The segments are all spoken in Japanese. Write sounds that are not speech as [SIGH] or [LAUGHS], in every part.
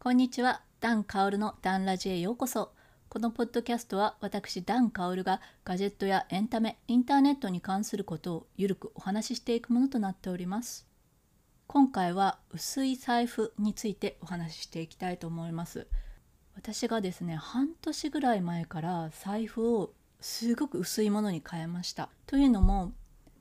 こんにちは、ダン・カオルのダンラジへようこそ。このポッドキャストは私ダン・カオルがガジェットやエンタメ、インターネットに関することをゆるくお話ししていくものとなっております。今回は薄い財布についてお話ししていきたいと思います。私がですね、半年ぐらい前から財布をすごく薄いものに変えました。というのも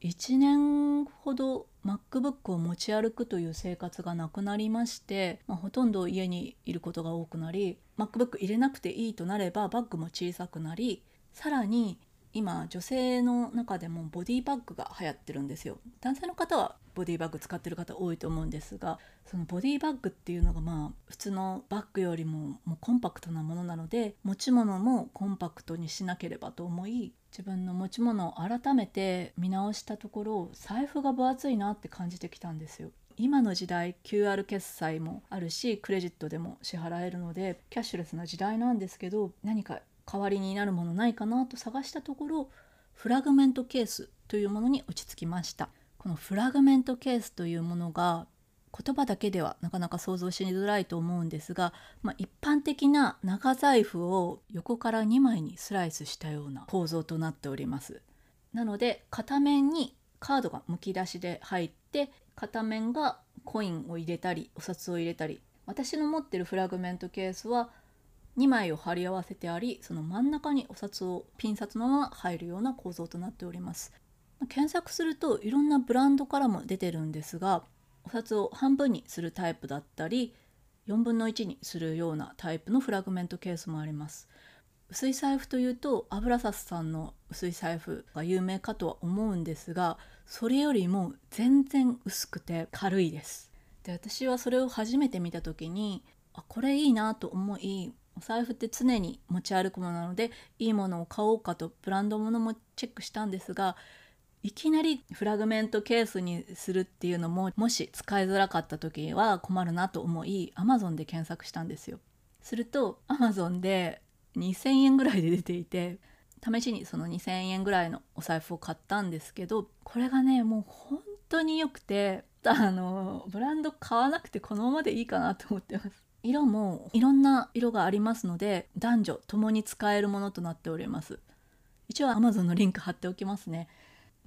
1年ほど MacBook を持ち歩くという生活がなくなりまして、まあ、ほとんど家にいることが多くなり MacBook 入れなくていいとなればバッグも小さくなりさらに今女性の中でもボディバッグが流行ってるんですよ。男性の方はボディバッグ使ってる方多いと思うんですがそのボディバッグっていうのがまあ普通のバッグよりももうコンパクトなものなので持ち物もコンパクトにしなければと思い自分の持ち物を改めて見直したところ財布が分厚いなって感じてきたんですよ。今の時代 QR 決済もあるしクレジットでも支払えるのでキャッシュレスな時代なんですけど何か代わりになるものないかなと探したところフラグメントケースというものに落ち着きましたこのフラグメントケースというものが言葉だけではなかなか想像しづらいと思うんですが、まあ、一般的な長財布を横から2枚にスライスしたような構造となっております。なので片面にカードがむき出しで入って片面がコインを入れたりお札を入れたり私の持ってるフラグメントケースは2枚を貼り合わせてありその真ん中にお札をピン札のまま入るような構造となっております。検索するといろんなブランドからも出てるんですがお札を半分にするタイプだったり4分の1にするようなタイプのフラグメントケースもあります。薄い財布というとアブラサスさんの薄い財布が有名かとは思うんですがそれよりも全然薄くて軽いです。で私はそれを初めて見た時にあこれいいなと思いお財布って常に持ち歩くものなのでいいものを買おうかとブランドものもチェックしたんですがいきなりフラグメントケースにするっていうのももし使いづらかった時は困るなと思い Amazon で検索したんですよ。すると Amazon で2,000円ぐらいで出ていて試しにその2,000円ぐらいのお財布を買ったんですけどこれがねもう本当に良くてあのブランド買わなくてこのままでいいかなと思ってます。色もいろんな色がありますので男女共に使えるものとなっております一応 Amazon のリンク貼っておきますね、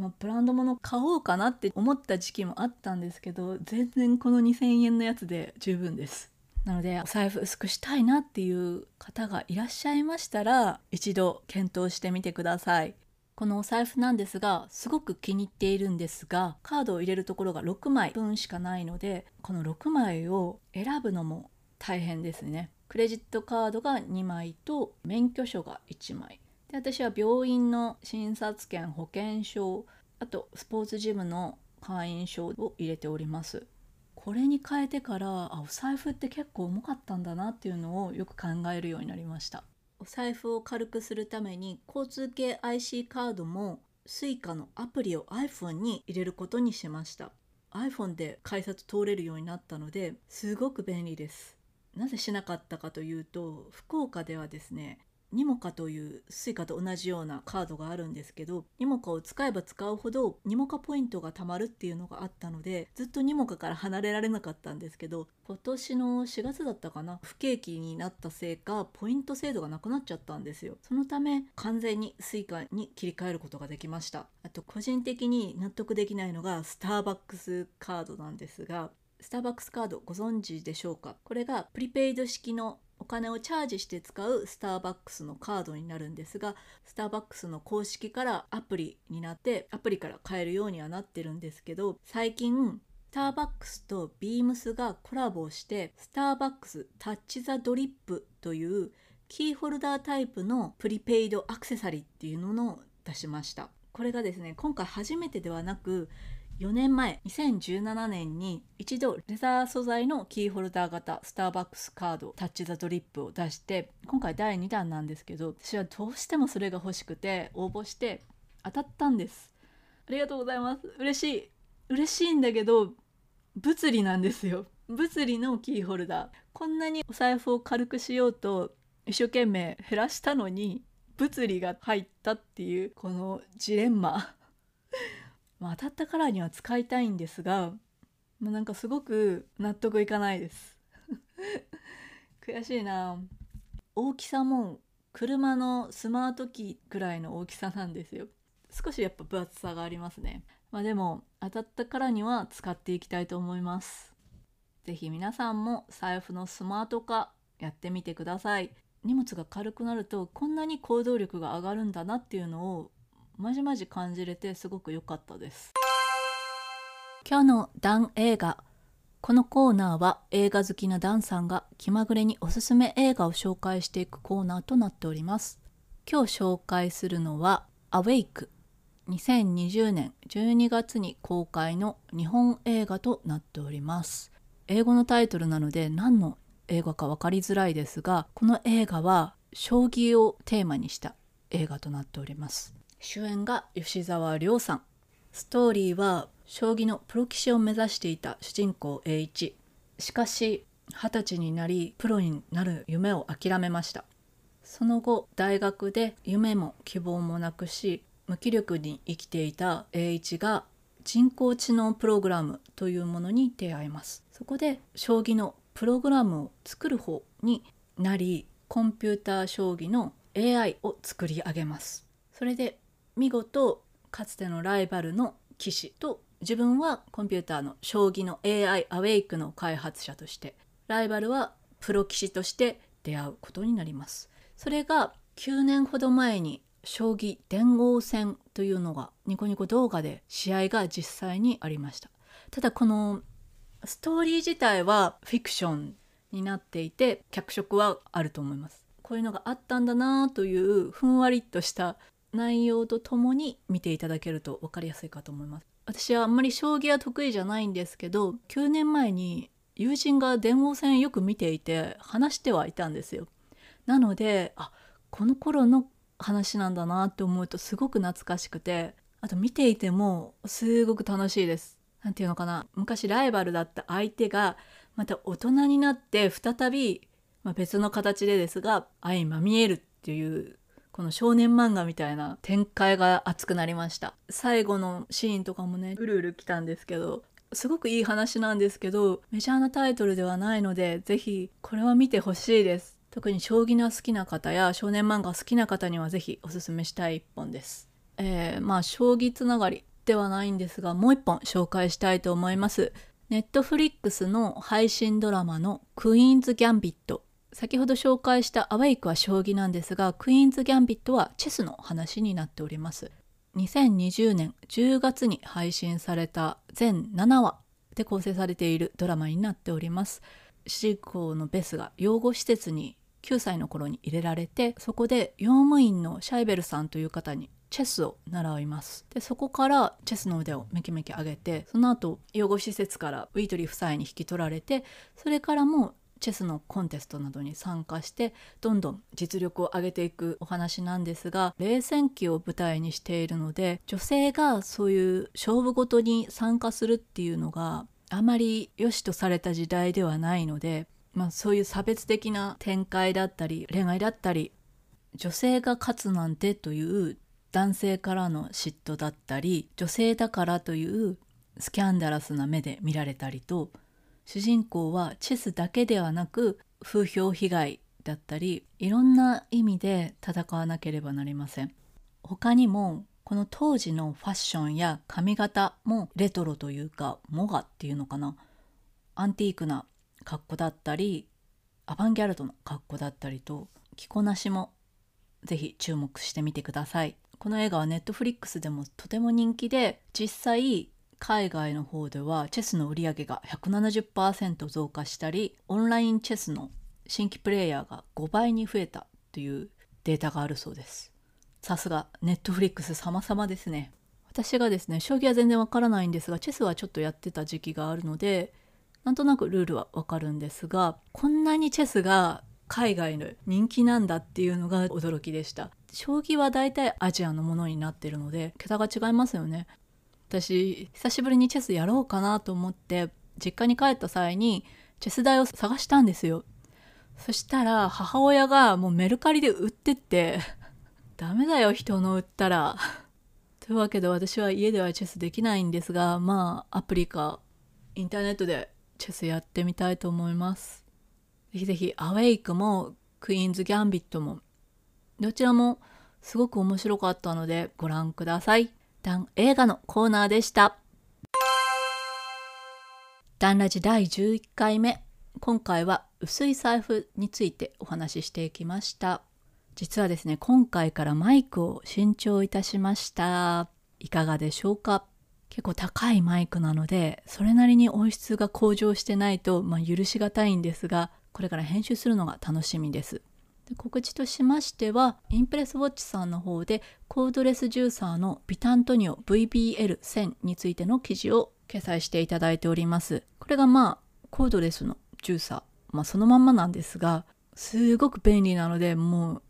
まあ、ブランド物買おうかなって思った時期もあったんですけど全然この2000円のやつで十分です。なのでお財布薄くしたいなっていう方がいらっしゃいましたら一度検討してみてください。このお財布なんですがすごく気に入っているんですがカードを入れるところが6枚分しかないのでこの6枚を選ぶのも大変ですね。クレジットカードが2枚と免許証が1枚。で私は病院の診察券保険証あとスポーツジムの会員証を入れております。これに変えてからあお財布って結構重かったんだなっていうのをよく考えるようになりました。お財布を軽くするために交通系 IC カードも Suica のアプリを iPhone に入れることにしました。iPhone で改札通れるようになったのですごく便利です。なぜしなかったかというと福岡ではですねニモカというスイカと同じようなカードがあるんですけどニモカを使えば使うほどニモカポイントが貯まるっていうのがあったのでずっとニモカから離れられなかったんですけど今年の4月だったかな不景気になったせいかポイント制度がなくなっちゃったんですよ。そのため完全にスイカに切り替えることができました。あと個人的に納得できないのがスターバックスカードなんですがスターバックスカードご存知でしょうか？これがプリペイド式の金をチャージして使うスターバックスのカードになるんですがスターバックスの公式からアプリになってアプリから買えるようにはなってるんですけど最近スターバックスとビームスがコラボしてスターバックスタッチ・ザ・ドリップというキーホルダータイプのプリペイドアクセサリーっていうのを出しました。これがですね今回初めてではなく4年前2017年に一度レザー素材のキーホルダー型スターバックスカードタッチ・ザ・ドリップを出して今回第2弾なんですけど私はどうしてもそれが欲しくて応募して当たったんです。ありがとうございます。嬉しい。嬉しいんだけど物理なんですよ。物理のキーホルダー。こんなにお財布を軽くしようと一生懸命減らしたのに物理が入ったっていうこのジレンマ。まあ、当たったからには使いたいんですが、まあ、なんかすごく [LAUGHS] 納得いかないです。[LAUGHS] 悔しいな。大きさも車のスマートキーぐらいの大きさなんですよ。少しやっぱ分厚さがありますね。まあでも当たったからには使っていきたいと思います。是非皆さんも財布のスマート化やってみてください。荷物が軽くなるとこんなに行動力が上がるんだなっていうのをまじまじ感じれてすごく良かったです。今日のダン映画このコーナーは映画好きなダンさんが気まぐれにおすすめ映画を紹介していくコーナーとなっております。今日紹介するのは「アウェイク」2020年12月に公開の日本映画となっております。英語のタイトルなので何の映画か分かりづらいですがこの映画は将棋をテーマにした映画となっております。主演が吉沢亮さん。ストーリーは将棋のプロ棋士を目指していた主人公栄一。しかし二十歳になりプロになる夢を諦めました。その後大学で夢も希望もなくし無気力に生きていた栄一が人工知能プログラムというものに出会います。そこで将棋のプログラムを作る方になりコンピューター将棋の AI を作り上げます。それで見事かつてのライバルの棋士と自分はコンピューターの将棋の AI アウェイクの開発者としてライバルはプロ棋士として出会うことになります。それが9年ほど前に将棋伝言戦というのがニコニコ動画で試合が実際にありました。ただこのストーリー自体はフィクションになっていて脚色はあると思います。こういうのがあったんだなというふんわりとした内容とともに見ていただけると分かりやすいかと思います。私はあんまり将棋は得意じゃないんですけど9年前に友人が電王戦よく見ていて話してはいたんですよ。なのであこの頃の話なんだなって思うとすごく懐かしくてあと見ていてもすごく楽しいです。何て言うのかな。昔ライバルだった相手がまた大人になって再び、まあ、別の形でですが相まみえるっていうこの少年漫画みたいな展開が熱くなりました。最後のシーンとかもねうるうる来たんですけどすごくいい話なんですけどメジャーなタイトルではないので是非これは見てほしいです。特に将棋の好きな方や少年漫画好きな方には是非おすすめしたい一本です。えー、まあ将棋つながりではないんですがもう一本紹介したいと思います。ネットフリックスの配信ドラマのクイーンズ・ギャンビット先ほど紹介したアウェイクは将棋なんですがクイーンズ・ギャンビットはチェスの話になっております。2020年10月に配信された全7話で構成されているドラマになっております。主人公のベスが養護施設に9歳の頃に入れられてそこで用務員のシャイベルさんという方にチェスを習います。でそこからチェスの腕をめきめき上げてその後養護施設からウィートリー夫妻に引き取られてそれからもチェスのコンテストなどに参加してどんどん実力を上げていくお話なんですが冷戦期を舞台にしているので女性がそういう勝負ごとに参加するっていうのがあまり良しとされた時代ではないので、まあ、そういう差別的な展開だったり恋愛だったり女性が勝つなんてという男性からの嫉妬だったり女性だからというスキャンダラスな目で見られたりと主人公はチェスだけではなく風評被害だったりいろんな意味で戦わなければなりません。他にもこの当時のファッションや髪型もレトロというかモガっていうのかな。アンティークな格好だったりアバンギャルドの格好だったりと着こなしもぜひ注目してみてください。この映画はネットフリックスでもとても人気で実際海外の方ではチェスの売り上げが170%増加したりオンラインチェスの新規プレイヤーが5倍に増えたというデータがあるそうです。さすがネットフリックス様々ですね。私がですね将棋は全然わからないんですがチェスはちょっとやってた時期があるのでなんとなくルールはわかるんですがこんなにチェスが海外の人気なんだっていうのが驚きでした。将棋は大体アジアのものになってるので桁が違いますよね。私久しぶりにチェスやろうかなと思って実家に帰った際にチェス台を探したんですよ。そしたら母親がもうメルカリで売ってってダメだよ人の売ったら。というわけで私は家ではチェスできないんですがまあアプリかインターネットでチェスやってみたいと思います。ぜひぜひアウェイクもクイーンズ・ギャンビットもどちらもすごく面白かったのでご覧ください。ダン映画のコーナーでした。ダンラジ第11回目。今回は薄い財布についてお話ししていきました。実はですね、今回からマイクを新調いたしました。いかがでしょうか？結構高いマイクなので、それなりに音質が向上してないと、まあ、許しがたいんですが、これから編集するのが楽しみです。で告知としましては、インプレスウォッチさんの方でコードレスジューサーのビタントニオ VBL1000 についての記事を掲載していただいております。これがまあ、コードレスのジューサー、まあそのまんまなんですが、すごく便利なので、もう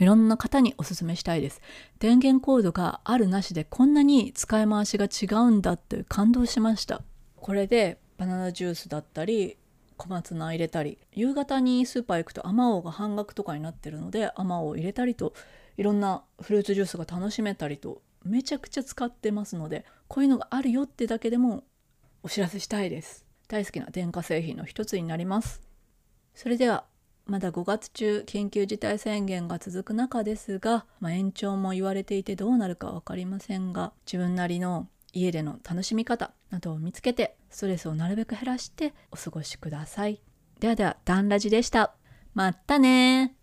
いろんな方におすすめしたいです。電源コードがあるなしでこんなに使い回しが違うんだって感動しました。これでバナナジュースだったり小松菜入れたり夕方にスーパー行くとあまおうが半額とかになってるのであまおう入れたりといろんなフルーツジュースが楽しめたりとめちゃくちゃ使ってますのでこういうのがあるよってだけでもお知らせしたいです。大好きな電化製品の一つになります。それではまだ5月中緊急事態宣言が続く中ですが、まあ、延長も言われていてどうなるか分かりませんが自分なりの家での楽しみ方などを見つけてストレスをなるべく減らしてお過ごしください。ではでは、ダンラジでした。またね